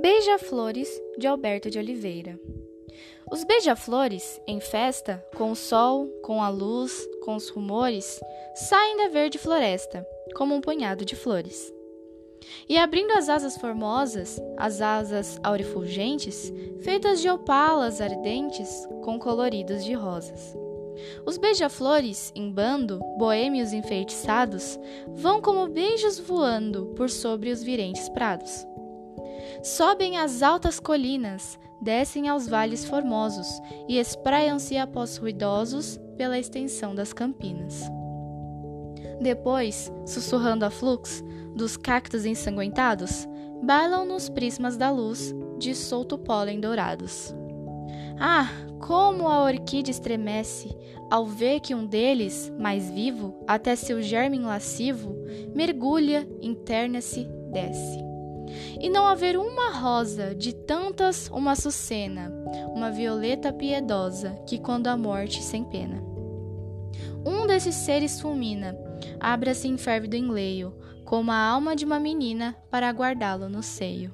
Beija-Flores de Alberto de Oliveira. Os beija-flores, em festa, com o sol, com a luz, com os rumores, saem da verde floresta, como um punhado de flores. E abrindo as asas formosas, as asas aurifulgentes, feitas de opalas ardentes com coloridos de rosas. Os beija-flores, em bando, boêmios enfeitiçados, vão como beijos voando por sobre os virentes prados. Sobem as altas colinas, descem aos vales formosos e espraiam-se após ruidosos pela extensão das campinas. Depois, sussurrando a flux dos cactos ensanguentados, bailam nos prismas da luz de solto pólen dourados. Ah, como a orquídea estremece ao ver que um deles, mais vivo, até seu germe lascivo, mergulha, interna-se, desce. E não haver uma rosa, de tantas uma açucena, uma violeta piedosa, que quando a morte sem pena. Um desses seres fulmina, abra-se em férvido enleio, como a alma de uma menina para guardá-lo no seio.